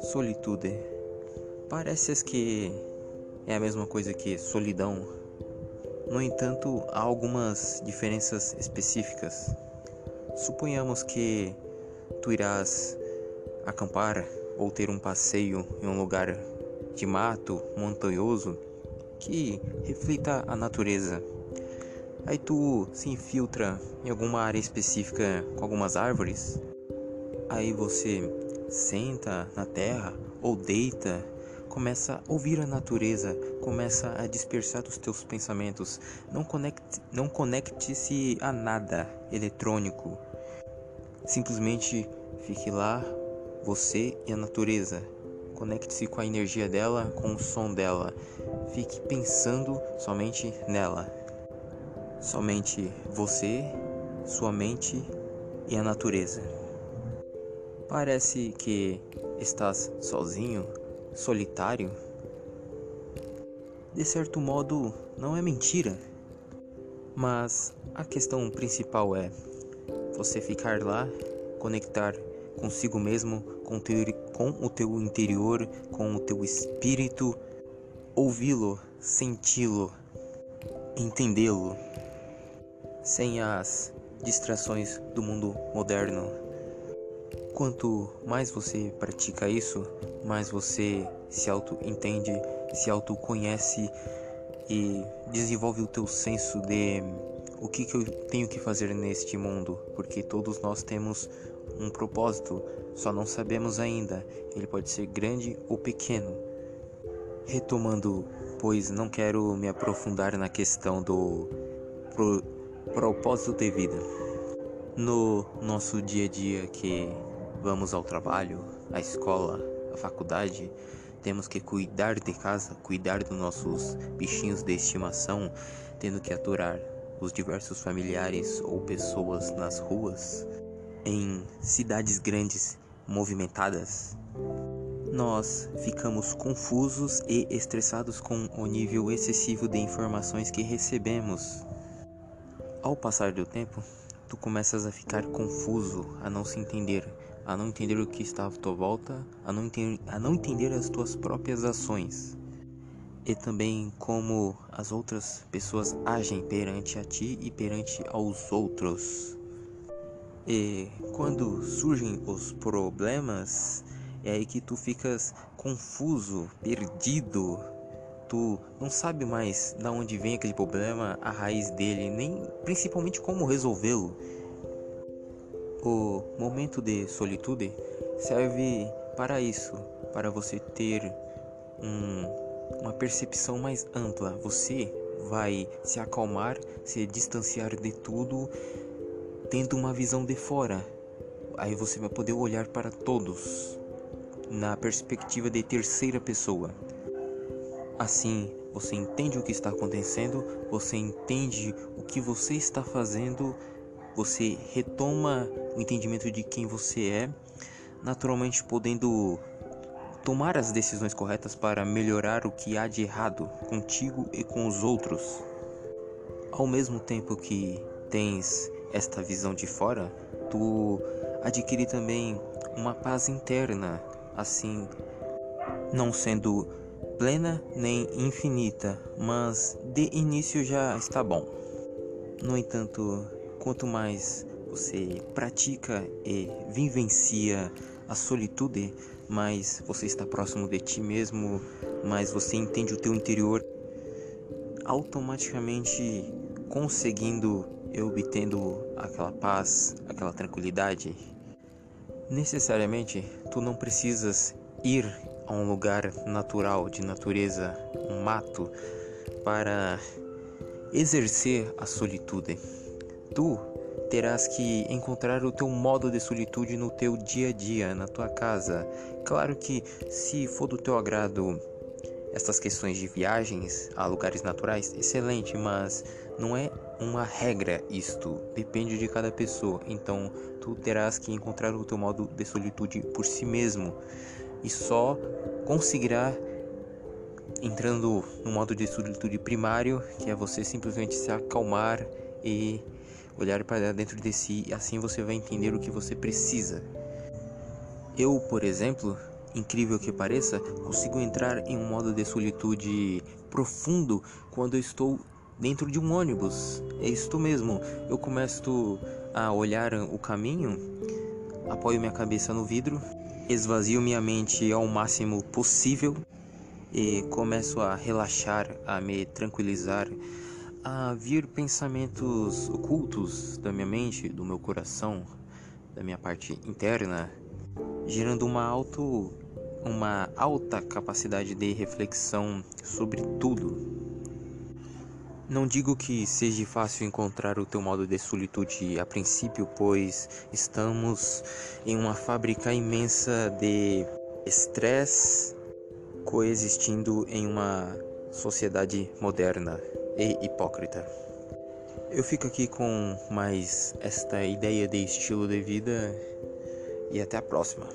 Solitude. Parece que é a mesma coisa que solidão. No entanto, há algumas diferenças específicas. Suponhamos que tu irás acampar ou ter um passeio em um lugar de mato montanhoso que reflita a natureza. Aí tu se infiltra em alguma área específica com algumas árvores. Aí você senta na terra ou deita, começa a ouvir a natureza, começa a dispersar os teus pensamentos. Não conecte, não conecte-se a nada eletrônico. Simplesmente fique lá, você e a natureza. Conecte-se com a energia dela, com o som dela. Fique pensando somente nela. Somente você, sua mente e a natureza. Parece que estás sozinho, solitário. De certo modo, não é mentira. Mas a questão principal é você ficar lá, conectar consigo mesmo, com, teu, com o teu interior, com o teu espírito, ouvi-lo, senti-lo, entendê-lo, sem as distrações do mundo moderno. Quanto mais você pratica isso, mais você se auto-entende, se auto-conhece e desenvolve o teu senso de o que, que eu tenho que fazer neste mundo, porque todos nós temos um propósito, só não sabemos ainda, ele pode ser grande ou pequeno. Retomando, pois não quero me aprofundar na questão do propósito de vida. No nosso dia a dia que Vamos ao trabalho, à escola, à faculdade, temos que cuidar de casa, cuidar dos nossos bichinhos de estimação, tendo que aturar os diversos familiares ou pessoas nas ruas, em cidades grandes movimentadas. Nós ficamos confusos e estressados com o nível excessivo de informações que recebemos. Ao passar do tempo, tu começas a ficar confuso, a não se entender, a não entender o que está à tua volta, a não, entender, a não entender as tuas próprias ações e também como as outras pessoas agem perante a ti e perante aos outros. E quando surgem os problemas, é aí que tu ficas confuso, perdido. Tu não sabe mais de onde vem aquele problema, a raiz dele, nem principalmente como resolvê-lo. O momento de solitude serve para isso, para você ter um, uma percepção mais ampla. Você vai se acalmar, se distanciar de tudo, tendo uma visão de fora. Aí você vai poder olhar para todos na perspectiva de terceira pessoa. Assim, você entende o que está acontecendo, você entende o que você está fazendo você retoma o entendimento de quem você é, naturalmente podendo tomar as decisões corretas para melhorar o que há de errado contigo e com os outros. Ao mesmo tempo que tens esta visão de fora, tu adquire também uma paz interna, assim, não sendo plena nem infinita, mas de início já está bom. No entanto, Quanto mais você pratica e vivencia a solitude, mais você está próximo de ti mesmo, mais você entende o teu interior, automaticamente conseguindo e obtendo aquela paz, aquela tranquilidade. Necessariamente, tu não precisas ir a um lugar natural de natureza, um mato, para exercer a solitude. Tu terás que encontrar o teu modo de solitude no teu dia a dia, na tua casa. Claro que se for do teu agrado estas questões de viagens a lugares naturais, excelente, mas não é uma regra isto, depende de cada pessoa. Então, tu terás que encontrar o teu modo de solitude por si mesmo e só conseguirá entrando no modo de solitude primário, que é você simplesmente se acalmar e olhar para dentro de si e assim você vai entender o que você precisa. Eu, por exemplo, incrível que pareça, consigo entrar em um modo de solitude profundo quando eu estou dentro de um ônibus. É isto mesmo. Eu começo a olhar o caminho, apoio minha cabeça no vidro, esvazio minha mente ao máximo possível e começo a relaxar, a me tranquilizar, a vir pensamentos ocultos da minha mente, do meu coração, da minha parte interna, gerando uma auto uma alta capacidade de reflexão sobre tudo. Não digo que seja fácil encontrar o teu modo de solitude a princípio, pois estamos em uma fábrica imensa de estresse coexistindo em uma sociedade moderna e hipócrita. Eu fico aqui com mais esta ideia de estilo de vida e até a próxima.